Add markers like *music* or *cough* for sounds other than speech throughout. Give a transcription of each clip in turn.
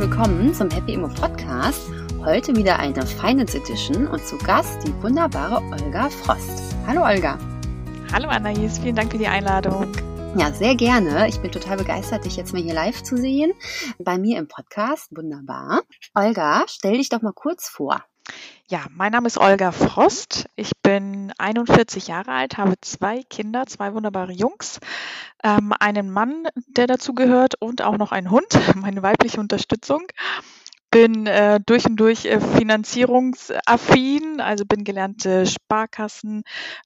willkommen zum Happy Immo Podcast. Heute wieder eine Finance Edition und zu Gast die wunderbare Olga Frost. Hallo Olga. Hallo Anais, vielen Dank für die Einladung. Ja, sehr gerne. Ich bin total begeistert, dich jetzt mal hier live zu sehen. Bei mir im Podcast. Wunderbar. Olga, stell dich doch mal kurz vor. Ja, mein Name ist Olga Frost. Ich bin 41 Jahre alt, habe zwei Kinder, zwei wunderbare Jungs, ähm, einen Mann, der dazu gehört und auch noch einen Hund, *laughs* meine weibliche Unterstützung. Bin äh, durch und durch äh, finanzierungsaffin, also bin gelernte Sparkassen-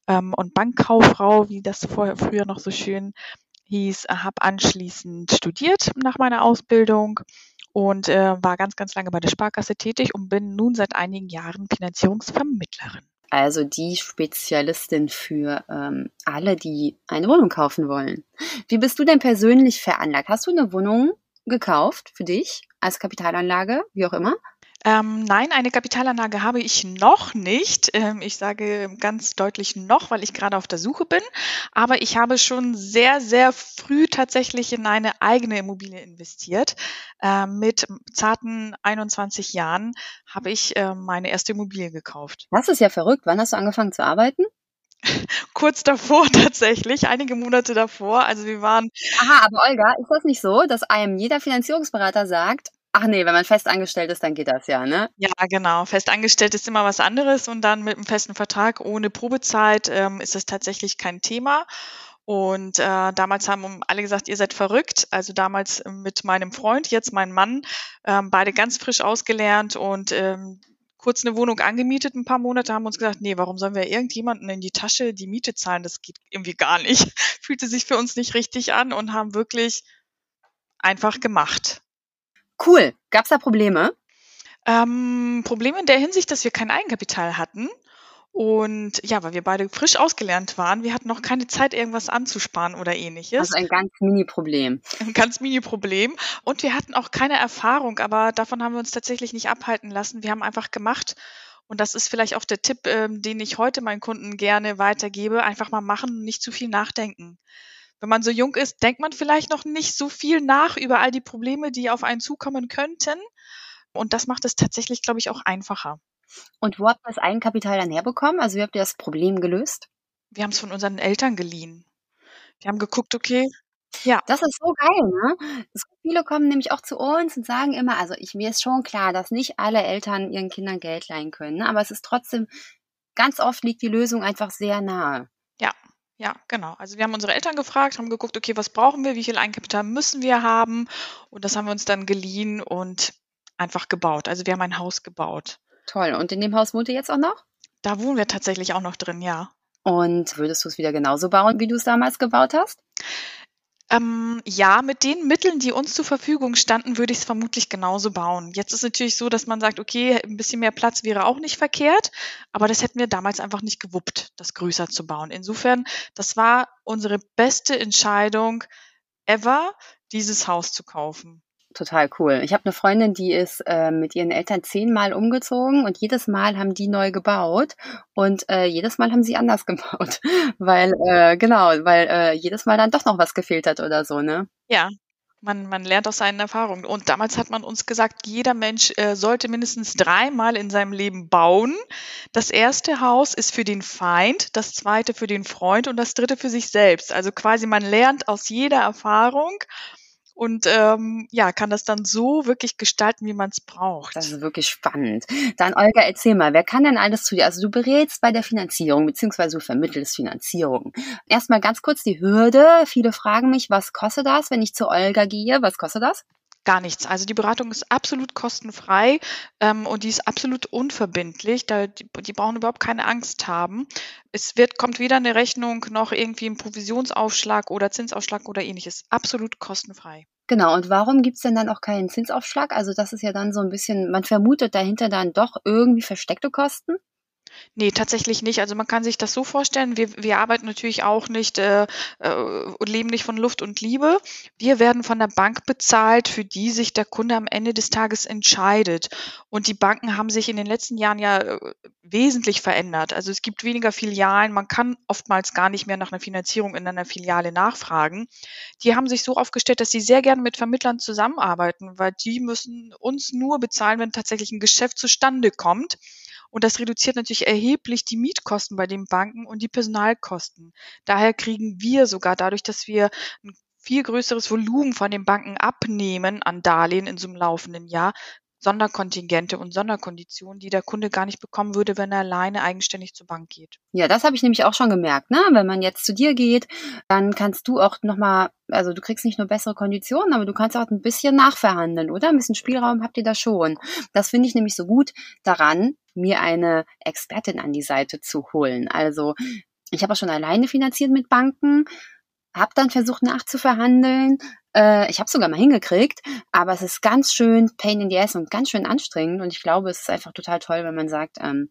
ähm, und Bankkauffrau, wie das vorher früher noch so schön hieß, habe anschließend studiert nach meiner Ausbildung und äh, war ganz, ganz lange bei der Sparkasse tätig und bin nun seit einigen Jahren Finanzierungsvermittlerin. Also die Spezialistin für ähm, alle, die eine Wohnung kaufen wollen. Wie bist du denn persönlich veranlagt? Hast du eine Wohnung gekauft für dich als Kapitalanlage, wie auch immer? Ähm, nein, eine Kapitalanlage habe ich noch nicht. Ähm, ich sage ganz deutlich noch, weil ich gerade auf der Suche bin. Aber ich habe schon sehr, sehr früh tatsächlich in eine eigene Immobilie investiert. Ähm, mit zarten 21 Jahren habe ich äh, meine erste Immobilie gekauft. Das ist ja verrückt. Wann hast du angefangen zu arbeiten? *laughs* kurz davor tatsächlich, einige Monate davor. Also wir waren. Aha, aber Olga, ist das nicht so, dass einem jeder Finanzierungsberater sagt, Ach nee, wenn man fest angestellt ist, dann geht das ja, ne? Ja, genau. Fest angestellt ist immer was anderes und dann mit einem festen Vertrag ohne Probezeit ähm, ist das tatsächlich kein Thema. Und äh, damals haben alle gesagt, ihr seid verrückt. Also damals mit meinem Freund, jetzt mein Mann, ähm, beide ganz frisch ausgelernt und ähm, kurz eine Wohnung angemietet, ein paar Monate, haben uns gesagt, nee, warum sollen wir irgendjemanden in die Tasche die Miete zahlen? Das geht irgendwie gar nicht. *laughs* Fühlte sich für uns nicht richtig an und haben wirklich einfach gemacht. Cool. Gab es da Probleme? Ähm, Probleme in der Hinsicht, dass wir kein Eigenkapital hatten. Und ja, weil wir beide frisch ausgelernt waren, wir hatten noch keine Zeit, irgendwas anzusparen oder ähnliches. Also ein ganz Mini-Problem. Ein ganz Mini-Problem. Und wir hatten auch keine Erfahrung, aber davon haben wir uns tatsächlich nicht abhalten lassen. Wir haben einfach gemacht. Und das ist vielleicht auch der Tipp, ähm, den ich heute meinen Kunden gerne weitergebe. Einfach mal machen, nicht zu viel nachdenken wenn man so jung ist, denkt man vielleicht noch nicht so viel nach über all die Probleme, die auf einen zukommen könnten. Und das macht es tatsächlich, glaube ich, auch einfacher. Und wo habt ihr das Eigenkapital dann herbekommen? Also wie habt ihr das Problem gelöst? Wir haben es von unseren Eltern geliehen. Wir haben geguckt, okay, ja. Das ist so geil, ne? So viele kommen nämlich auch zu uns und sagen immer, also ich, mir ist schon klar, dass nicht alle Eltern ihren Kindern Geld leihen können, ne? aber es ist trotzdem, ganz oft liegt die Lösung einfach sehr nahe. Ja, genau. Also wir haben unsere Eltern gefragt, haben geguckt, okay, was brauchen wir, wie viel Eigenkapital müssen wir haben? Und das haben wir uns dann geliehen und einfach gebaut. Also wir haben ein Haus gebaut. Toll. Und in dem Haus wohnt ihr jetzt auch noch? Da wohnen wir tatsächlich auch noch drin, ja. Und würdest du es wieder genauso bauen, wie du es damals gebaut hast? Ähm, ja, mit den Mitteln, die uns zur Verfügung standen, würde ich es vermutlich genauso bauen. Jetzt ist natürlich so, dass man sagt, okay, ein bisschen mehr Platz wäre auch nicht verkehrt, aber das hätten wir damals einfach nicht gewuppt, das größer zu bauen. Insofern, das war unsere beste Entscheidung ever, dieses Haus zu kaufen total cool. Ich habe eine Freundin, die ist äh, mit ihren Eltern zehnmal umgezogen und jedes Mal haben die neu gebaut und äh, jedes Mal haben sie anders *laughs* gebaut, weil äh, genau, weil äh, jedes Mal dann doch noch was gefehlt hat oder so, ne? Ja. Man, man lernt aus seinen Erfahrungen. Und damals hat man uns gesagt, jeder Mensch äh, sollte mindestens dreimal in seinem Leben bauen. Das erste Haus ist für den Feind, das zweite für den Freund und das dritte für sich selbst. Also quasi man lernt aus jeder Erfahrung und ähm, ja, kann das dann so wirklich gestalten, wie man es braucht. Das ist wirklich spannend. Dann Olga, erzähl mal, wer kann denn alles zu dir? Also du berätst bei der Finanzierung, beziehungsweise du vermittelst Finanzierung. Erstmal ganz kurz die Hürde. Viele fragen mich, was kostet das, wenn ich zu Olga gehe? Was kostet das? Gar nichts. Also die Beratung ist absolut kostenfrei ähm, und die ist absolut unverbindlich. Da, die, die brauchen überhaupt keine Angst haben. Es wird, kommt weder eine Rechnung noch irgendwie ein Provisionsaufschlag oder Zinsaufschlag oder ähnliches. Absolut kostenfrei. Genau, und warum gibt's denn dann auch keinen Zinsaufschlag? Also das ist ja dann so ein bisschen, man vermutet dahinter dann doch irgendwie versteckte Kosten. Nee, tatsächlich nicht. Also man kann sich das so vorstellen, wir, wir arbeiten natürlich auch nicht äh, äh, und leben nicht von Luft und Liebe. Wir werden von der Bank bezahlt, für die sich der Kunde am Ende des Tages entscheidet. Und die Banken haben sich in den letzten Jahren ja äh, wesentlich verändert. Also es gibt weniger Filialen, man kann oftmals gar nicht mehr nach einer Finanzierung in einer Filiale nachfragen. Die haben sich so aufgestellt, dass sie sehr gerne mit Vermittlern zusammenarbeiten, weil die müssen uns nur bezahlen, wenn tatsächlich ein Geschäft zustande kommt. Und das reduziert natürlich erheblich die Mietkosten bei den Banken und die Personalkosten. Daher kriegen wir sogar dadurch, dass wir ein viel größeres Volumen von den Banken abnehmen an Darlehen in so einem laufenden Jahr, Sonderkontingente und Sonderkonditionen, die der Kunde gar nicht bekommen würde, wenn er alleine eigenständig zur Bank geht. Ja, das habe ich nämlich auch schon gemerkt. Ne? Wenn man jetzt zu dir geht, dann kannst du auch nochmal, also du kriegst nicht nur bessere Konditionen, aber du kannst auch ein bisschen nachverhandeln, oder? Ein bisschen Spielraum habt ihr da schon. Das finde ich nämlich so gut daran, mir eine Expertin an die Seite zu holen. Also ich habe auch schon alleine finanziert mit Banken, habe dann versucht nachzuverhandeln, äh, ich habe sogar mal hingekriegt, aber es ist ganz schön pain in the ass und ganz schön anstrengend. Und ich glaube, es ist einfach total toll, wenn man sagt, ähm,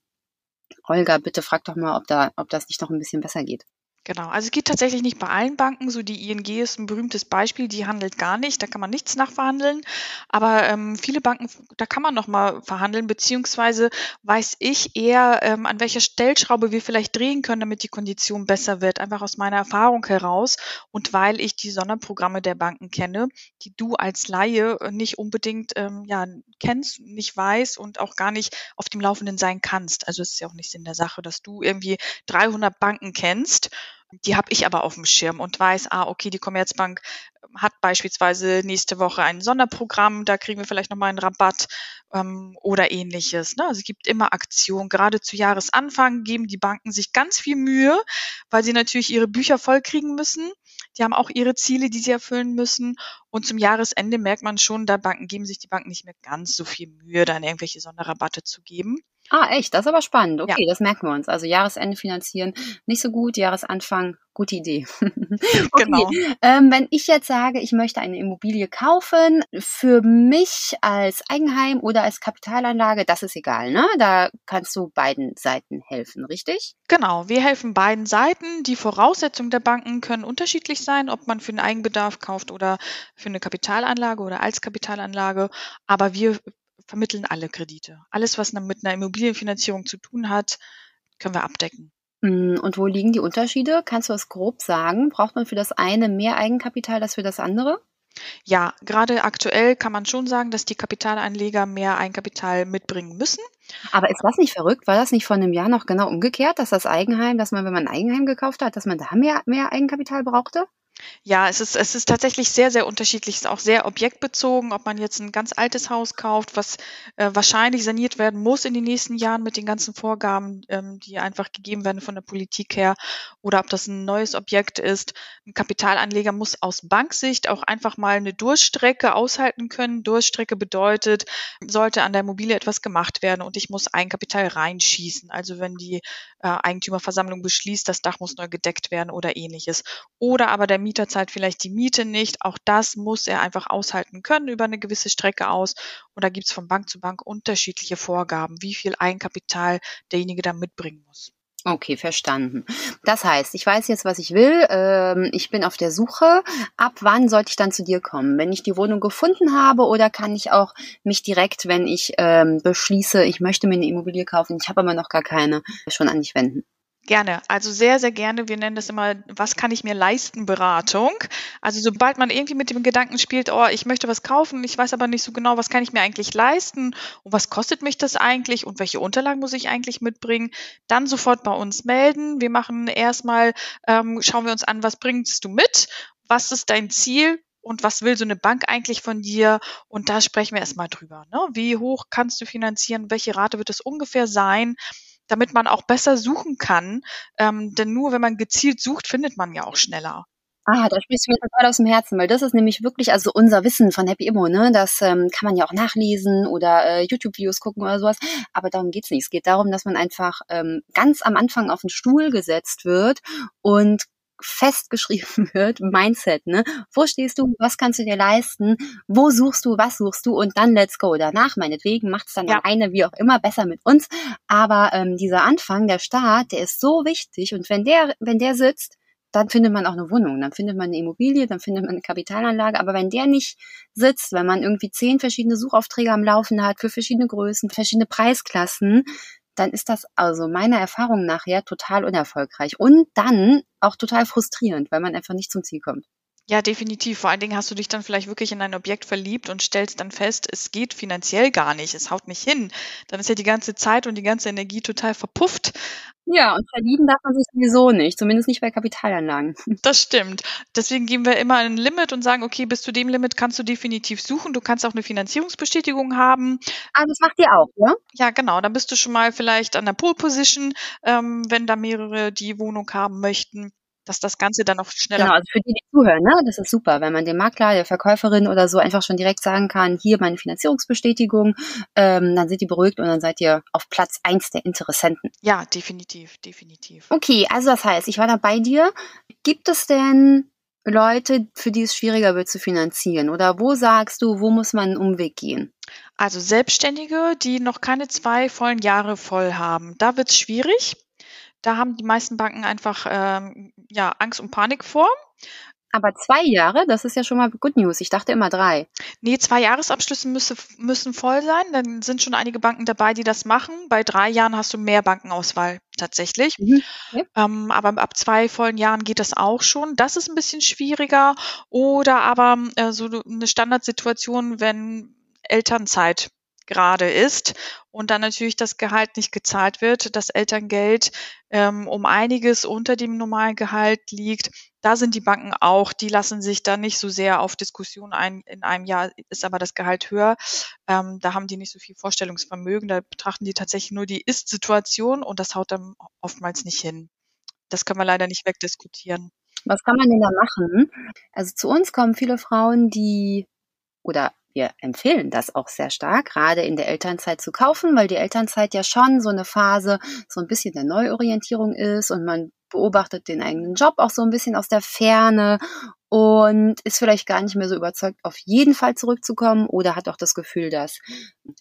Olga, bitte frag doch mal, ob da, ob das nicht noch ein bisschen besser geht. Genau, also es geht tatsächlich nicht bei allen Banken. So die ING ist ein berühmtes Beispiel, die handelt gar nicht, da kann man nichts nachverhandeln. Aber ähm, viele Banken, da kann man noch mal verhandeln, beziehungsweise weiß ich eher, ähm, an welcher Stellschraube wir vielleicht drehen können, damit die Kondition besser wird. Einfach aus meiner Erfahrung heraus und weil ich die Sonderprogramme der Banken kenne, die du als Laie nicht unbedingt ähm, ja, kennst, nicht weißt und auch gar nicht auf dem Laufenden sein kannst. Also es ist ja auch nicht Sinn der Sache, dass du irgendwie 300 Banken kennst die habe ich aber auf dem Schirm und weiß, ah, okay, die Commerzbank ähm, hat beispielsweise nächste Woche ein Sonderprogramm, da kriegen wir vielleicht nochmal einen Rabatt ähm, oder ähnliches. Ne? Also es gibt immer Aktionen. Gerade zu Jahresanfang geben die Banken sich ganz viel Mühe, weil sie natürlich ihre Bücher vollkriegen müssen. Die haben auch ihre Ziele, die sie erfüllen müssen. Und zum Jahresende merkt man schon, da Banken geben sich die Banken nicht mehr ganz so viel Mühe, dann irgendwelche Sonderrabatte zu geben. Ah, echt? Das ist aber spannend. Okay, ja. das merken wir uns. Also Jahresende finanzieren nicht so gut, Jahresanfang gute Idee. *laughs* okay. Genau. Ähm, wenn ich jetzt sage, ich möchte eine Immobilie kaufen, für mich als Eigenheim oder als Kapitalanlage, das ist egal, ne? Da kannst du beiden Seiten helfen, richtig? Genau, wir helfen beiden Seiten. Die Voraussetzungen der Banken können unterschiedlich sein, ob man für einen Eigenbedarf kauft oder für eine Kapitalanlage oder als Kapitalanlage. Aber wir vermitteln alle Kredite. Alles, was mit einer Immobilienfinanzierung zu tun hat, können wir abdecken. Mm, und wo liegen die Unterschiede? Kannst du das grob sagen? Braucht man für das eine mehr Eigenkapital als für das andere? Ja, gerade aktuell kann man schon sagen, dass die Kapitalanleger mehr Eigenkapital mitbringen müssen. Aber ist das nicht verrückt? War das nicht vor einem Jahr noch genau umgekehrt, dass das Eigenheim, dass man, wenn man ein Eigenheim gekauft hat, dass man da mehr, mehr Eigenkapital brauchte? Ja, es ist, es ist tatsächlich sehr, sehr unterschiedlich. Es ist auch sehr objektbezogen, ob man jetzt ein ganz altes Haus kauft, was äh, wahrscheinlich saniert werden muss in den nächsten Jahren mit den ganzen Vorgaben, ähm, die einfach gegeben werden von der Politik her, oder ob das ein neues Objekt ist. Ein Kapitalanleger muss aus Banksicht auch einfach mal eine Durchstrecke aushalten können. Durchstrecke bedeutet, sollte an der Immobilie etwas gemacht werden und ich muss Eigenkapital reinschießen. Also wenn die äh, Eigentümerversammlung beschließt, das Dach muss neu gedeckt werden oder ähnliches. Oder aber der Mieter zahlt vielleicht die Miete nicht. Auch das muss er einfach aushalten können über eine gewisse Strecke aus. Und da gibt es von Bank zu Bank unterschiedliche Vorgaben, wie viel Eigenkapital derjenige da mitbringen muss. Okay, verstanden. Das heißt, ich weiß jetzt, was ich will. Ähm, ich bin auf der Suche. Ab wann sollte ich dann zu dir kommen? Wenn ich die Wohnung gefunden habe oder kann ich auch mich direkt, wenn ich ähm, beschließe, ich möchte mir eine Immobilie kaufen, ich habe aber noch gar keine, schon an dich wenden? Gerne, also sehr, sehr gerne. Wir nennen das immer, was kann ich mir leisten, Beratung. Also sobald man irgendwie mit dem Gedanken spielt, oh, ich möchte was kaufen, ich weiß aber nicht so genau, was kann ich mir eigentlich leisten und was kostet mich das eigentlich und welche Unterlagen muss ich eigentlich mitbringen, dann sofort bei uns melden. Wir machen erstmal, ähm, schauen wir uns an, was bringst du mit, was ist dein Ziel, und was will so eine Bank eigentlich von dir? Und da sprechen wir erstmal drüber. Ne? Wie hoch kannst du finanzieren? Welche Rate wird es ungefähr sein? Damit man auch besser suchen kann. Ähm, denn nur wenn man gezielt sucht, findet man ja auch schneller. Ah, da sprichst du mir total aus dem Herzen, weil das ist nämlich wirklich, also unser Wissen von Happy Immo, ne? Das ähm, kann man ja auch nachlesen oder äh, YouTube-Videos gucken oder sowas. Aber darum geht's nicht. Es geht darum, dass man einfach ähm, ganz am Anfang auf den Stuhl gesetzt wird und festgeschrieben *laughs* wird, Mindset, ne? Wo stehst du? Was kannst du dir leisten? Wo suchst du? Was suchst du? Und dann let's go. Danach, meinetwegen, macht es dann ja. eine, wie auch immer, besser mit uns. Aber ähm, dieser Anfang, der Start, der ist so wichtig. Und wenn der, wenn der sitzt, dann findet man auch eine Wohnung, dann findet man eine Immobilie, dann findet man eine Kapitalanlage. Aber wenn der nicht sitzt, wenn man irgendwie zehn verschiedene Suchaufträge am Laufen hat für verschiedene Größen, verschiedene Preisklassen, dann ist das also meiner Erfahrung nachher total unerfolgreich und dann auch total frustrierend, weil man einfach nicht zum Ziel kommt. Ja, definitiv. Vor allen Dingen hast du dich dann vielleicht wirklich in ein Objekt verliebt und stellst dann fest, es geht finanziell gar nicht, es haut nicht hin. Dann ist ja die ganze Zeit und die ganze Energie total verpufft. Ja, und verlieben darf man sich sowieso nicht, zumindest nicht bei Kapitalanlagen. *laughs* Das stimmt. Deswegen geben wir immer ein Limit und sagen, okay, bis zu dem Limit kannst du definitiv suchen. Du kannst auch eine Finanzierungsbestätigung haben. Ah, das macht ihr auch, ja? Ja, genau. Dann bist du schon mal vielleicht an der Pole Position, ähm, wenn da mehrere die Wohnung haben möchten dass das Ganze dann auch schneller. Genau, also für die, die zuhören, ne, das ist super, wenn man dem Makler, der Verkäuferin oder so einfach schon direkt sagen kann, hier meine Finanzierungsbestätigung, ähm, dann sind die beruhigt und dann seid ihr auf Platz eins der Interessenten. Ja, definitiv, definitiv. Okay, also das heißt, ich war da bei dir. Gibt es denn Leute, für die es schwieriger wird zu finanzieren? Oder wo sagst du, wo muss man einen Umweg gehen? Also Selbstständige, die noch keine zwei vollen Jahre voll haben, da wird es schwierig. Da haben die meisten Banken einfach ähm, ja, Angst und Panik vor. Aber zwei Jahre, das ist ja schon mal Good News. Ich dachte immer drei. Nee, zwei Jahresabschlüsse müsse, müssen voll sein. Dann sind schon einige Banken dabei, die das machen. Bei drei Jahren hast du mehr Bankenauswahl tatsächlich. Mhm. Okay. Ähm, aber ab zwei vollen Jahren geht das auch schon. Das ist ein bisschen schwieriger. Oder aber äh, so eine Standardsituation, wenn Elternzeit gerade ist und dann natürlich das Gehalt nicht gezahlt wird, das Elterngeld ähm, um einiges unter dem normalen Gehalt liegt. Da sind die Banken auch, die lassen sich da nicht so sehr auf Diskussionen ein. In einem Jahr ist aber das Gehalt höher. Ähm, da haben die nicht so viel Vorstellungsvermögen. Da betrachten die tatsächlich nur die Ist-Situation und das haut dann oftmals nicht hin. Das können wir leider nicht wegdiskutieren. Was kann man denn da machen? Also zu uns kommen viele Frauen, die oder wir empfehlen das auch sehr stark, gerade in der Elternzeit zu kaufen, weil die Elternzeit ja schon so eine Phase, so ein bisschen der Neuorientierung ist und man beobachtet den eigenen Job auch so ein bisschen aus der Ferne und ist vielleicht gar nicht mehr so überzeugt, auf jeden Fall zurückzukommen oder hat auch das Gefühl, dass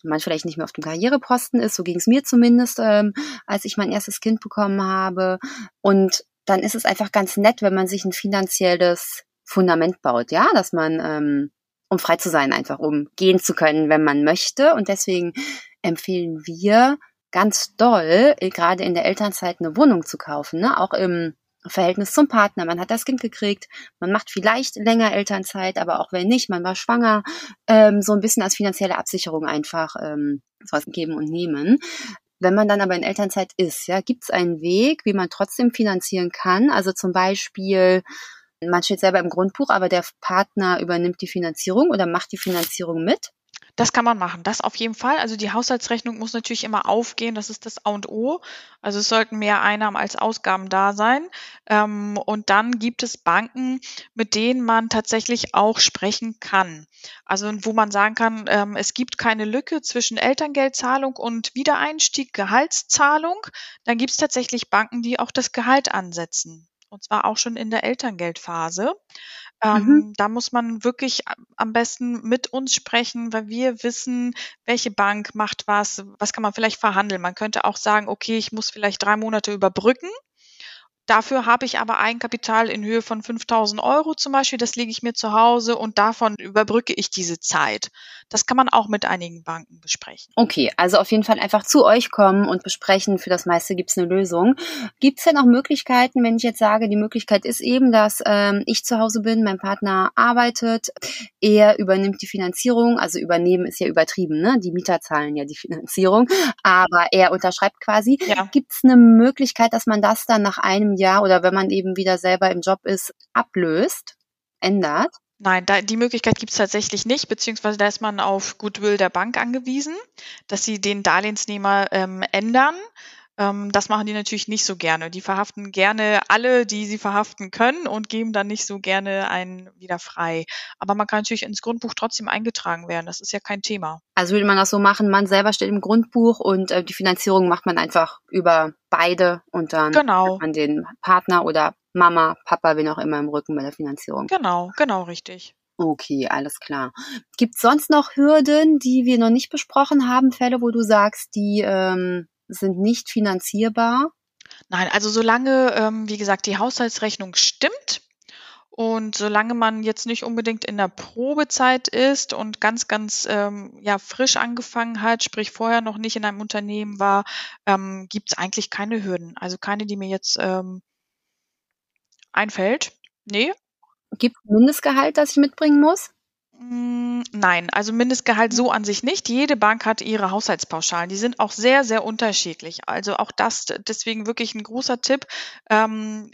man vielleicht nicht mehr auf dem Karriereposten ist. So ging es mir zumindest, ähm, als ich mein erstes Kind bekommen habe. Und dann ist es einfach ganz nett, wenn man sich ein finanzielles Fundament baut, ja, dass man ähm, um frei zu sein, einfach um gehen zu können, wenn man möchte. Und deswegen empfehlen wir ganz doll, äh, gerade in der Elternzeit eine Wohnung zu kaufen, ne? auch im Verhältnis zum Partner. Man hat das Kind gekriegt, man macht vielleicht länger Elternzeit, aber auch wenn nicht, man war schwanger, ähm, so ein bisschen als finanzielle Absicherung einfach ähm, was geben und nehmen. Wenn man dann aber in Elternzeit ist, ja, gibt es einen Weg, wie man trotzdem finanzieren kann. Also zum Beispiel man steht selber im Grundbuch, aber der Partner übernimmt die Finanzierung oder macht die Finanzierung mit. Das kann man machen, das auf jeden Fall. Also die Haushaltsrechnung muss natürlich immer aufgehen, das ist das A und O. Also es sollten mehr Einnahmen als Ausgaben da sein. Ähm, und dann gibt es Banken, mit denen man tatsächlich auch sprechen kann. Also wo man sagen kann, ähm, es gibt keine Lücke zwischen Elterngeldzahlung und Wiedereinstieg, Gehaltszahlung. Dann gibt es tatsächlich Banken, die auch das Gehalt ansetzen und zwar auch schon in der Elterngeldphase. Ähm, mhm. Da muss man wirklich am besten mit uns sprechen, weil wir wissen, welche Bank macht was, was kann man vielleicht verhandeln. Man könnte auch sagen, okay, ich muss vielleicht drei Monate überbrücken Dafür habe ich aber Eigenkapital in Höhe von 5000 Euro zum Beispiel. Das lege ich mir zu Hause und davon überbrücke ich diese Zeit. Das kann man auch mit einigen Banken besprechen. Okay, also auf jeden Fall einfach zu euch kommen und besprechen. Für das meiste gibt es eine Lösung. Gibt es denn auch Möglichkeiten, wenn ich jetzt sage, die Möglichkeit ist eben, dass ähm, ich zu Hause bin, mein Partner arbeitet, er übernimmt die Finanzierung. Also übernehmen ist ja übertrieben, ne? Die Mieter zahlen ja die Finanzierung, aber er unterschreibt quasi. Ja. Gibt es eine Möglichkeit, dass man das dann nach einem Jahr oder wenn man eben wieder selber im Job ist, ablöst, ändert? Nein, da, die Möglichkeit gibt es tatsächlich nicht, beziehungsweise da ist man auf Goodwill der Bank angewiesen, dass sie den Darlehensnehmer ähm, ändern. Ähm, das machen die natürlich nicht so gerne. Die verhaften gerne alle, die sie verhaften können und geben dann nicht so gerne einen wieder frei. Aber man kann natürlich ins Grundbuch trotzdem eingetragen werden. Das ist ja kein Thema. Also würde man das so machen, man selber steht im Grundbuch und äh, die Finanzierung macht man einfach über beide und dann genau. man den Partner oder Mama, Papa, wen auch immer im Rücken bei der Finanzierung. Genau, genau richtig. Okay, alles klar. Gibt es sonst noch Hürden, die wir noch nicht besprochen haben, Fälle, wo du sagst, die ähm, sind nicht finanzierbar? Nein, also solange, ähm, wie gesagt, die Haushaltsrechnung stimmt und solange man jetzt nicht unbedingt in der Probezeit ist und ganz, ganz ähm, ja, frisch angefangen hat, sprich vorher noch nicht in einem Unternehmen war, ähm, gibt es eigentlich keine Hürden. Also keine, die mir jetzt ähm, einfällt. Nee. Gibt es Mindestgehalt, das ich mitbringen muss? Hm, nein, also Mindestgehalt so an sich nicht. Jede Bank hat ihre Haushaltspauschalen. Die sind auch sehr, sehr unterschiedlich. Also auch das deswegen wirklich ein großer Tipp. Ähm,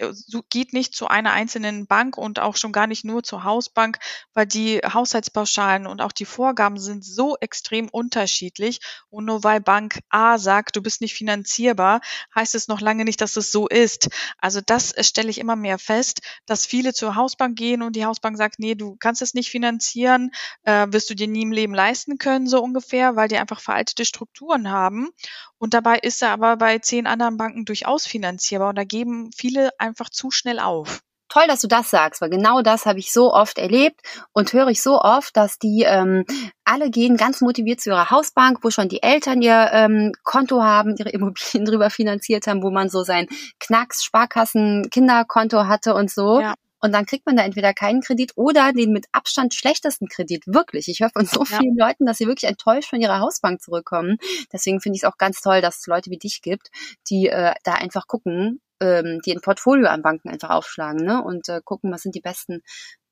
geht nicht zu einer einzelnen Bank und auch schon gar nicht nur zur Hausbank, weil die Haushaltspauschalen und auch die Vorgaben sind so extrem unterschiedlich. Und nur weil Bank A sagt, du bist nicht finanzierbar, heißt es noch lange nicht, dass es so ist. Also das stelle ich immer mehr fest, dass viele zur Hausbank gehen und die Hausbank sagt, nee, du kannst es nicht finanzieren Jahren äh, wirst du dir nie im Leben leisten können, so ungefähr, weil die einfach veraltete Strukturen haben. Und dabei ist er aber bei zehn anderen Banken durchaus finanzierbar und da geben viele einfach zu schnell auf. Toll, dass du das sagst, weil genau das habe ich so oft erlebt und höre ich so oft, dass die ähm, alle gehen ganz motiviert zu ihrer Hausbank, wo schon die Eltern ihr ähm, Konto haben, ihre Immobilien *laughs* drüber finanziert haben, wo man so sein Knacks, Sparkassen, Kinderkonto hatte und so. Ja. Und dann kriegt man da entweder keinen Kredit oder den mit Abstand schlechtesten Kredit. Wirklich. Ich höre von so ja. vielen Leuten, dass sie wirklich enttäuscht von ihrer Hausbank zurückkommen. Deswegen finde ich es auch ganz toll, dass es Leute wie dich gibt, die äh, da einfach gucken, ähm, die ein Portfolio an Banken einfach aufschlagen ne? und äh, gucken, was sind die besten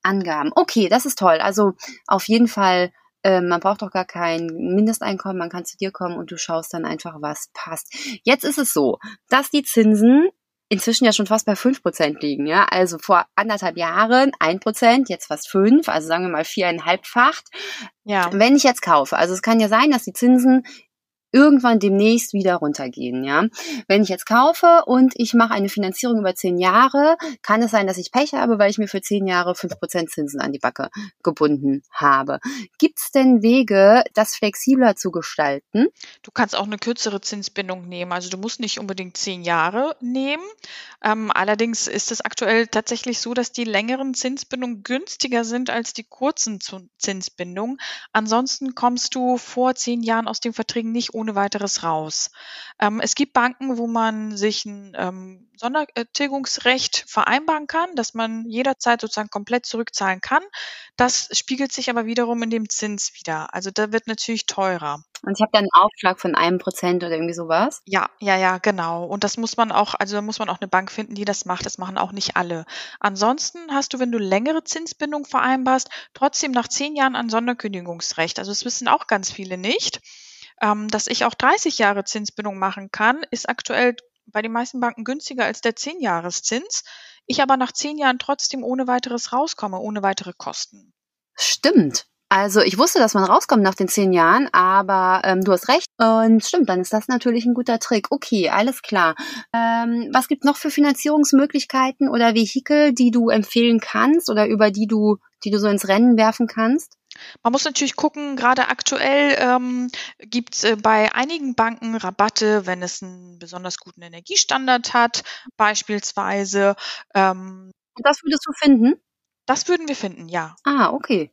Angaben. Okay, das ist toll. Also auf jeden Fall ähm, man braucht doch gar kein Mindesteinkommen, man kann zu dir kommen und du schaust dann einfach, was passt. Jetzt ist es so, dass die Zinsen inzwischen ja schon fast bei fünf Prozent liegen. Ja? Also vor anderthalb Jahren ein Prozent, jetzt fast fünf, also sagen wir mal viereinhalbfacht. Ja. Wenn ich jetzt kaufe, also es kann ja sein, dass die Zinsen irgendwann demnächst wieder runtergehen. Ja, wenn ich jetzt kaufe und ich mache eine Finanzierung über zehn Jahre, kann es sein, dass ich Pech habe, weil ich mir für zehn Jahre fünf Prozent Zinsen an die Backe gebunden habe. Gibt es denn Wege, das flexibler zu gestalten? Du kannst auch eine kürzere Zinsbindung nehmen. Also du musst nicht unbedingt zehn Jahre nehmen. Ähm, allerdings ist es aktuell tatsächlich so, dass die längeren Zinsbindungen günstiger sind als die kurzen Zinsbindungen. Ansonsten kommst du vor zehn Jahren aus den Verträgen nicht ohne weiteres raus. Ähm, es gibt Banken, wo man sich ein ähm, Sondertilgungsrecht vereinbaren kann, dass man jederzeit sozusagen komplett zurückzahlen kann. Das spiegelt sich aber wiederum in dem Zins wieder. Also da wird natürlich teurer. Und ich habe dann einen Aufschlag von einem Prozent oder irgendwie sowas? Ja, ja, ja, genau. Und das muss man auch, also da muss man auch eine Bank finden, die das macht. Das machen auch nicht alle. Ansonsten hast du, wenn du längere Zinsbindung vereinbarst, trotzdem nach zehn Jahren ein Sonderkündigungsrecht. Also das wissen auch ganz viele nicht. Ähm, dass ich auch 30 Jahre Zinsbindung machen kann, ist aktuell bei den meisten Banken günstiger als der 10-Jahreszins. Ich aber nach 10 Jahren trotzdem ohne weiteres rauskomme, ohne weitere Kosten. Stimmt. Also ich wusste, dass man rauskommt nach den zehn Jahren, aber ähm, du hast recht. Und stimmt, dann ist das natürlich ein guter Trick. Okay, alles klar. Ähm, was gibt noch für Finanzierungsmöglichkeiten oder Vehikel, die du empfehlen kannst oder über die du, die du so ins Rennen werfen kannst? Man muss natürlich gucken, gerade aktuell ähm, gibt es äh, bei einigen Banken Rabatte, wenn es einen besonders guten Energiestandard hat, beispielsweise. Ähm, Und das würdest du finden? Das würden wir finden, ja. Ah, okay.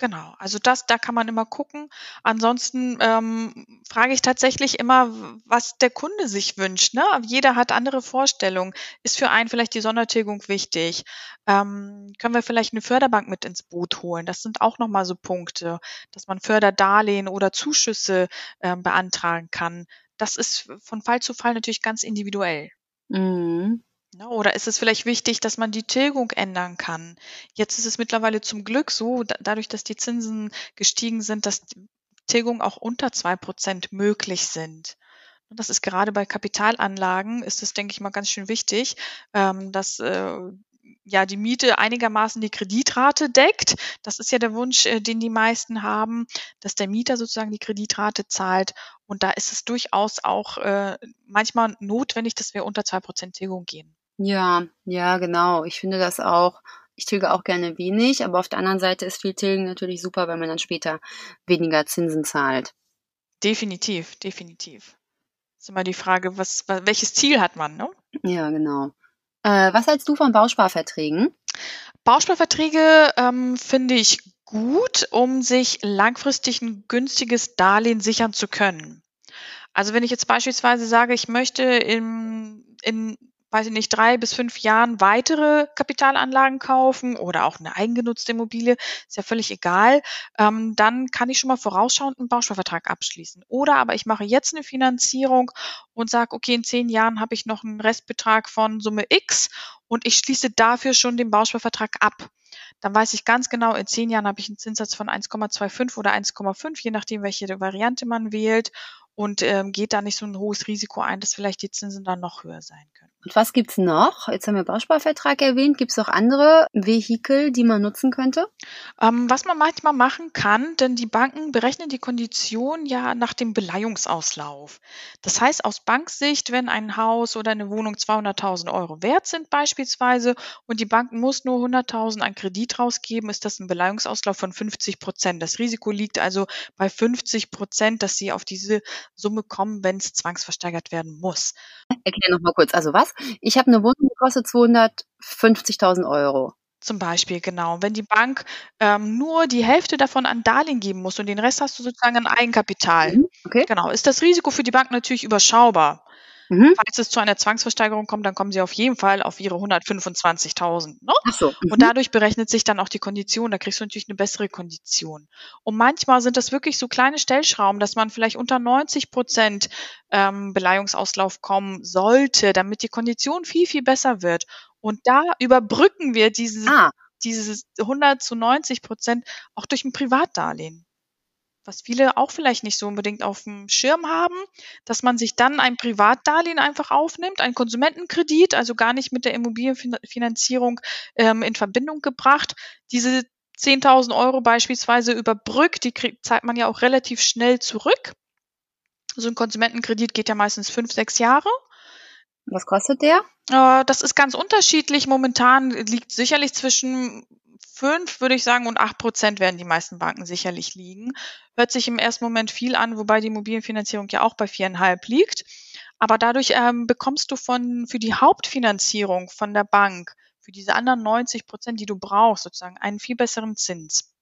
Genau, also das, da kann man immer gucken. Ansonsten ähm, frage ich tatsächlich immer, was der Kunde sich wünscht. Ne? Jeder hat andere Vorstellungen. Ist für einen vielleicht die Sondertilgung wichtig? Ähm, können wir vielleicht eine Förderbank mit ins Boot holen? Das sind auch nochmal so Punkte, dass man Förderdarlehen oder Zuschüsse ähm, beantragen kann. Das ist von Fall zu Fall natürlich ganz individuell. Mhm. Ne, oder ist es vielleicht wichtig, dass man die Tilgung ändern kann? Jetzt ist es mittlerweile zum Glück so, dadurch, dass die Zinsen gestiegen sind, dass Tilgungen auch unter zwei Prozent möglich sind. Und das ist gerade bei Kapitalanlagen, ist es, denke ich mal, ganz schön wichtig, ähm, dass äh, ja die Miete einigermaßen die Kreditrate deckt. Das ist ja der Wunsch, äh, den die meisten haben, dass der Mieter sozusagen die Kreditrate zahlt. Und da ist es durchaus auch äh, manchmal notwendig, dass wir unter zwei Prozent Tilgung gehen. Ja, ja, genau. Ich finde das auch. Ich tilge auch gerne wenig, aber auf der anderen Seite ist viel Tilgen natürlich super, weil man dann später weniger Zinsen zahlt. Definitiv, definitiv. ist immer die Frage, was, welches Ziel hat man, ne? Ja, genau. Äh, was hältst du von Bausparverträgen? Bausparverträge ähm, finde ich gut, um sich langfristig ein günstiges Darlehen sichern zu können. Also wenn ich jetzt beispielsweise sage, ich möchte in, in weiß ich nicht, drei bis fünf Jahren weitere Kapitalanlagen kaufen oder auch eine eigengenutzte Immobilie, ist ja völlig egal, ähm, dann kann ich schon mal vorausschauend einen Bausparvertrag abschließen. Oder aber ich mache jetzt eine Finanzierung und sage, okay, in zehn Jahren habe ich noch einen Restbetrag von Summe X und ich schließe dafür schon den Bausparvertrag ab. Dann weiß ich ganz genau, in zehn Jahren habe ich einen Zinssatz von 1,25 oder 1,5, je nachdem, welche Variante man wählt und ähm, geht da nicht so ein hohes Risiko ein, dass vielleicht die Zinsen dann noch höher sein können. Und was gibt's noch? Jetzt haben wir Bausparvertrag erwähnt. Gibt's auch andere Vehikel, die man nutzen könnte? Ähm, was man manchmal machen kann, denn die Banken berechnen die Kondition ja nach dem Beleihungsauslauf. Das heißt, aus Banksicht, wenn ein Haus oder eine Wohnung 200.000 Euro wert sind beispielsweise und die Bank muss nur 100.000 an Kredit rausgeben, ist das ein Beleihungsauslauf von 50 Prozent. Das Risiko liegt also bei 50 Prozent, dass sie auf diese Summe kommen, wenn es zwangsversteigert werden muss. Erklär noch mal kurz. Also was? Ich habe eine Wohnung, die kostet 250.000 Euro. Zum Beispiel, genau. Wenn die Bank ähm, nur die Hälfte davon an Darlehen geben muss und den Rest hast du sozusagen an Eigenkapital. Mhm, okay. Genau. Ist das Risiko für die Bank natürlich überschaubar. Mhm. Falls es zu einer Zwangsversteigerung kommt, dann kommen sie auf jeden Fall auf ihre 125.000. Ne? Ach so. Mhm. Und dadurch berechnet sich dann auch die Kondition. Da kriegst du natürlich eine bessere Kondition. Und manchmal sind das wirklich so kleine Stellschrauben, dass man vielleicht unter 90 Prozent ähm, Beleihungsauslauf kommen sollte, damit die Kondition viel, viel besser wird. Und da überbrücken wir dieses, ah. dieses 100 zu 90 Prozent auch durch ein Privatdarlehen was viele auch vielleicht nicht so unbedingt auf dem Schirm haben, dass man sich dann ein Privatdarlehen einfach aufnimmt, ein Konsumentenkredit, also gar nicht mit der Immobilienfinanzierung ähm, in Verbindung gebracht. Diese 10.000 Euro beispielsweise überbrückt, die kriegt, zahlt man ja auch relativ schnell zurück. So ein Konsumentenkredit geht ja meistens fünf, sechs Jahre. Was kostet der? Äh, das ist ganz unterschiedlich. Momentan liegt sicherlich zwischen fünf, würde ich sagen, und acht Prozent werden die meisten Banken sicherlich liegen. Hört sich im ersten Moment viel an, wobei die Immobilienfinanzierung ja auch bei viereinhalb liegt. Aber dadurch ähm, bekommst du von, für die Hauptfinanzierung von der Bank, für diese anderen 90 Prozent, die du brauchst, sozusagen einen viel besseren Zins.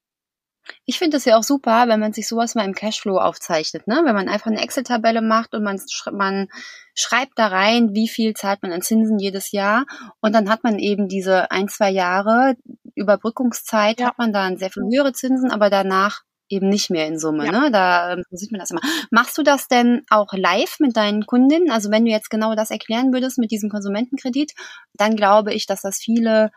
Ich finde es ja auch super, wenn man sich sowas mal im Cashflow aufzeichnet, ne? Wenn man einfach eine Excel-Tabelle macht und man, man schreibt da rein, wie viel zahlt man an Zinsen jedes Jahr und dann hat man eben diese ein, zwei Jahre Überbrückungszeit, ja. hat man dann sehr viel höhere Zinsen, aber danach eben nicht mehr in Summe. Ja. Ne? Da ähm, sieht man das immer. Machst du das denn auch live mit deinen Kundinnen? Also wenn du jetzt genau das erklären würdest mit diesem Konsumentenkredit, dann glaube ich, dass das viele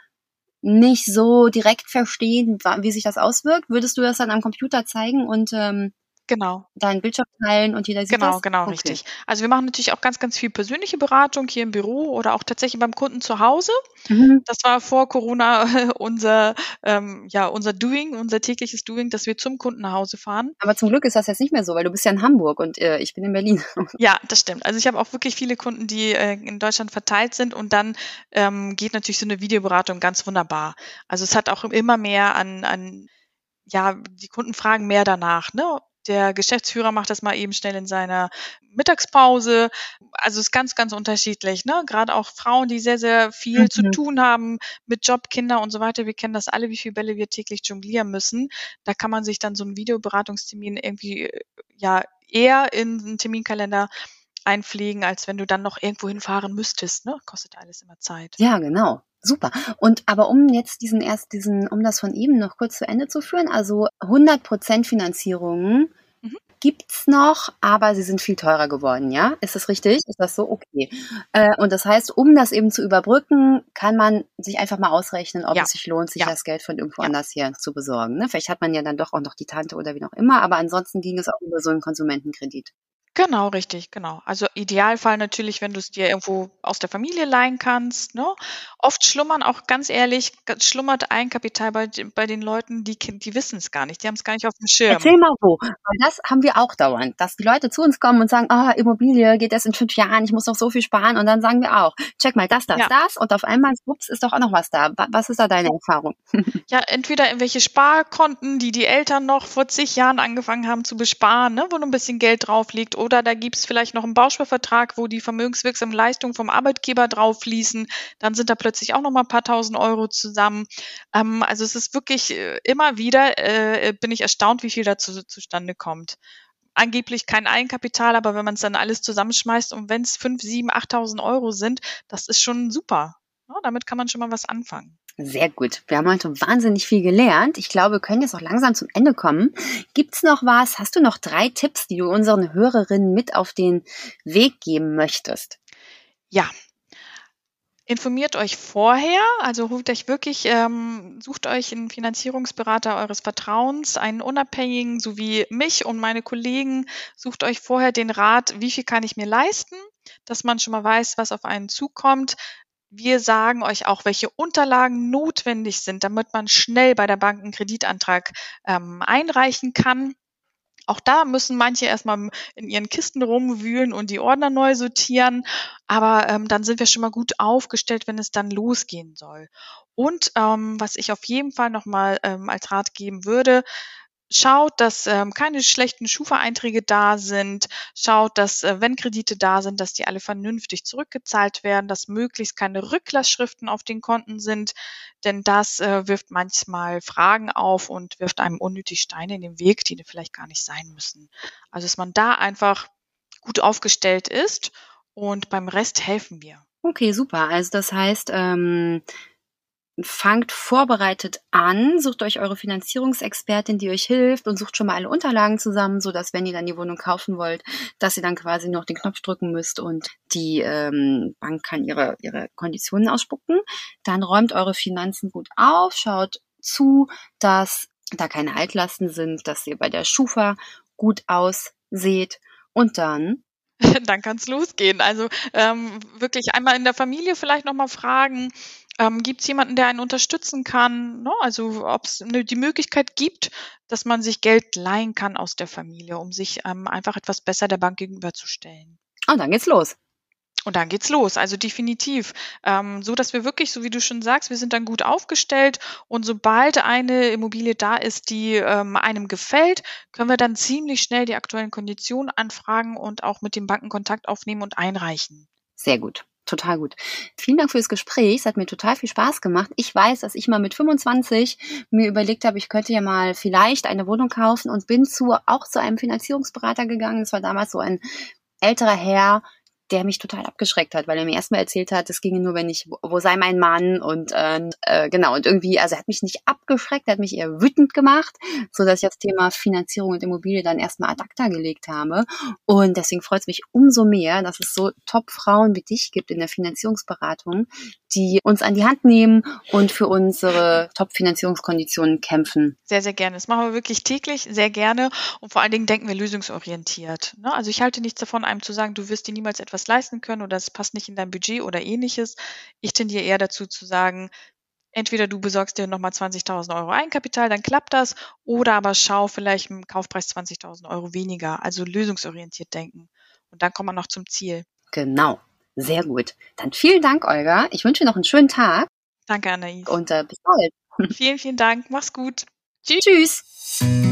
nicht so direkt verstehen, wie sich das auswirkt. Würdest du das dann am Computer zeigen und ähm, Genau. Deinen Bildschirm teilen und jeder sieht genau, das? Genau, genau, okay. richtig. Also wir machen natürlich auch ganz, ganz viel persönliche Beratung hier im Büro oder auch tatsächlich beim Kunden zu Hause. Mhm. Das war vor Corona *laughs* unser, ähm, ja, unser Doing, unser tägliches Doing, dass wir zum Kunden nach Hause fahren. Aber zum Glück ist das jetzt nicht mehr so, weil du bist ja in Hamburg und äh, ich bin in Berlin. *laughs* Ja, das stimmt. Also ich habe auch wirklich viele Kunden, die äh, in Deutschland verteilt sind und dann ähm, geht natürlich so eine Videoberatung ganz wunderbar. Also es hat auch immer mehr an, an ja, die Kunden fragen mehr danach, ne? Der Geschäftsführer macht das mal eben schnell in seiner Mittagspause. Also es ist ganz, ganz unterschiedlich. Ne? Gerade auch Frauen, die sehr, sehr viel mhm. zu tun haben mit Job, Kinder und so weiter. Wir kennen das alle, wie viele Bälle wir täglich jonglieren müssen. Da kann man sich dann so einen Videoberatungstermin irgendwie ja eher in einen Terminkalender einpflegen, als wenn du dann noch irgendwo hinfahren müsstest. Ne? Kostet alles immer Zeit. Ja, genau. Super. Und aber um jetzt diesen erst diesen, um das von eben noch kurz zu Ende zu führen, also 100 Prozent Finanzierungen mhm. gibt's noch, aber sie sind viel teurer geworden, ja? Ist das richtig? Ist das so? Okay. Äh, und das heißt, um das eben zu überbrücken, kann man sich einfach mal ausrechnen, ob ja. es sich lohnt, sich ja. das Geld von irgendwo ja. anders hier zu besorgen. Ne? Vielleicht hat man ja dann doch auch noch die Tante oder wie noch immer, aber ansonsten ging es auch über so einen Konsumentenkredit. Genau, richtig, genau. Also Idealfall natürlich, wenn du es dir irgendwo aus der Familie leihen kannst. Ne? Oft schlummern auch ganz ehrlich, schlummert Eigenkapital bei, bei den Leuten, die, die wissen es gar nicht, die haben es gar nicht auf dem Schirm. Erzähl mal wo, weil das haben wir auch dauernd, dass die Leute zu uns kommen und sagen, ah, Immobilie geht erst in fünf Jahren, ich muss noch so viel sparen und dann sagen wir auch, check mal das, das, ja. das und auf einmal, ups, ist doch auch noch was da. Was ist da deine Erfahrung? *laughs* Ja, entweder irgendwelche Sparkonten, die die Eltern noch vor zig Jahren angefangen haben zu besparen, ne, wo noch ein bisschen Geld drauf liegt oder da gibt es vielleicht noch einen Bausparvertrag, wo die vermögenswirksamen Leistungen vom Arbeitgeber drauf fließen. Dann sind da plötzlich auch noch mal ein paar tausend Euro zusammen. Ähm, also es ist wirklich äh, immer wieder, äh, bin ich erstaunt, wie viel dazu zustande kommt angeblich kein Eigenkapital, aber wenn man es dann alles zusammenschmeißt und wenn es fünf, sieben, achttausend Euro sind, das ist schon super. Ja, damit kann man schon mal was anfangen. Sehr gut. Wir haben heute wahnsinnig viel gelernt. Ich glaube, wir können jetzt auch langsam zum Ende kommen. Gibt's noch was? Hast du noch drei Tipps, die du unseren Hörerinnen mit auf den Weg geben möchtest? Ja. Informiert euch vorher, also ruft euch wirklich, ähm, sucht euch einen Finanzierungsberater eures Vertrauens, einen unabhängigen, so wie mich und meine Kollegen. Sucht euch vorher den Rat, wie viel kann ich mir leisten, dass man schon mal weiß, was auf einen zukommt. Wir sagen euch auch, welche Unterlagen notwendig sind, damit man schnell bei der Bank einen Kreditantrag ähm, einreichen kann. Auch da müssen manche erstmal in ihren Kisten rumwühlen und die Ordner neu sortieren. Aber ähm, dann sind wir schon mal gut aufgestellt, wenn es dann losgehen soll. Und ähm, was ich auf jeden Fall nochmal ähm, als Rat geben würde, schaut, dass ähm, keine schlechten Schufa-Einträge da sind, schaut, dass äh, wenn Kredite da sind, dass die alle vernünftig zurückgezahlt werden, dass möglichst keine Rücklassschriften auf den Konten sind, denn das äh, wirft manchmal Fragen auf und wirft einem unnötig Steine in den Weg, die vielleicht gar nicht sein müssen. Also dass man da einfach gut aufgestellt ist und beim Rest helfen wir. Okay, super. Also das heißt, ähm, fangt vorbereitet an, sucht euch eure Finanzierungsexpertin, die euch hilft und sucht schon mal alle Unterlagen zusammen, so dass wenn ihr dann die Wohnung kaufen wollt, dass ihr dann quasi noch den Knopf drücken müsst und die ähm, Bank kann ihre, ihre Konditionen ausspucken. Dann räumt eure Finanzen gut auf, schaut zu, dass da keine Altlasten sind, dass ihr bei der Schufa gut ausseht und dann *laughs* dann kann es losgehen. Also ähm, wirklich einmal in der Familie vielleicht nochmal fragen, ähm, gibt es jemanden, der einen unterstützen kann? Ne? Also ob es ne, die Möglichkeit gibt, dass man sich Geld leihen kann aus der Familie, um sich ähm, einfach etwas besser der Bank gegenüberzustellen. Und dann geht's los. Und dann geht's los, also definitiv. Ähm, so dass wir wirklich, so wie du schon sagst, wir sind dann gut aufgestellt und sobald eine Immobilie da ist, die ähm, einem gefällt, können wir dann ziemlich schnell die aktuellen Konditionen anfragen und auch mit den Banken Kontakt aufnehmen und einreichen. Sehr gut total gut. Vielen Dank fürs Gespräch. Es hat mir total viel Spaß gemacht. Ich weiß, dass ich mal mit 25 mir überlegt habe, ich könnte ja mal vielleicht eine Wohnung kaufen und bin zu, auch zu einem Finanzierungsberater gegangen. Das war damals so ein älterer Herr, der mich total abgeschreckt hat, weil er mir erstmal erzählt hat, es ginge nur, wenn ich, wo sei mein Mann und äh, äh, genau, und irgendwie, also er hat mich nicht abgeschreckt, er hat mich eher wütend gemacht, so dass ich das Thema Finanzierung und Immobilie dann erstmal ad acta gelegt habe. Und deswegen freut es mich umso mehr, dass es so Top-Frauen wie dich gibt in der Finanzierungsberatung, die uns an die Hand nehmen und für unsere Top-Finanzierungskonditionen kämpfen. Sehr, sehr gerne. Das machen wir wirklich täglich, sehr gerne. Und vor allen Dingen denken wir lösungsorientiert. Ne? Also ich halte nichts davon, einem zu sagen, du wirst dir niemals etwas leisten können oder es passt nicht in dein Budget oder ähnliches. Ich tendiere eher dazu zu sagen, entweder du besorgst dir nochmal 20.000 Euro Eigenkapital, dann klappt das, oder aber schau vielleicht im Kaufpreis 20.000 Euro weniger, also lösungsorientiert denken. Und dann kommt man noch zum Ziel. Genau. Sehr gut. Dann vielen Dank, Olga. Ich wünsche dir noch einen schönen Tag. Danke, Anais. Und äh, bis bald. *laughs* Vielen, vielen Dank. Mach's gut. Tschüss. Tschüss.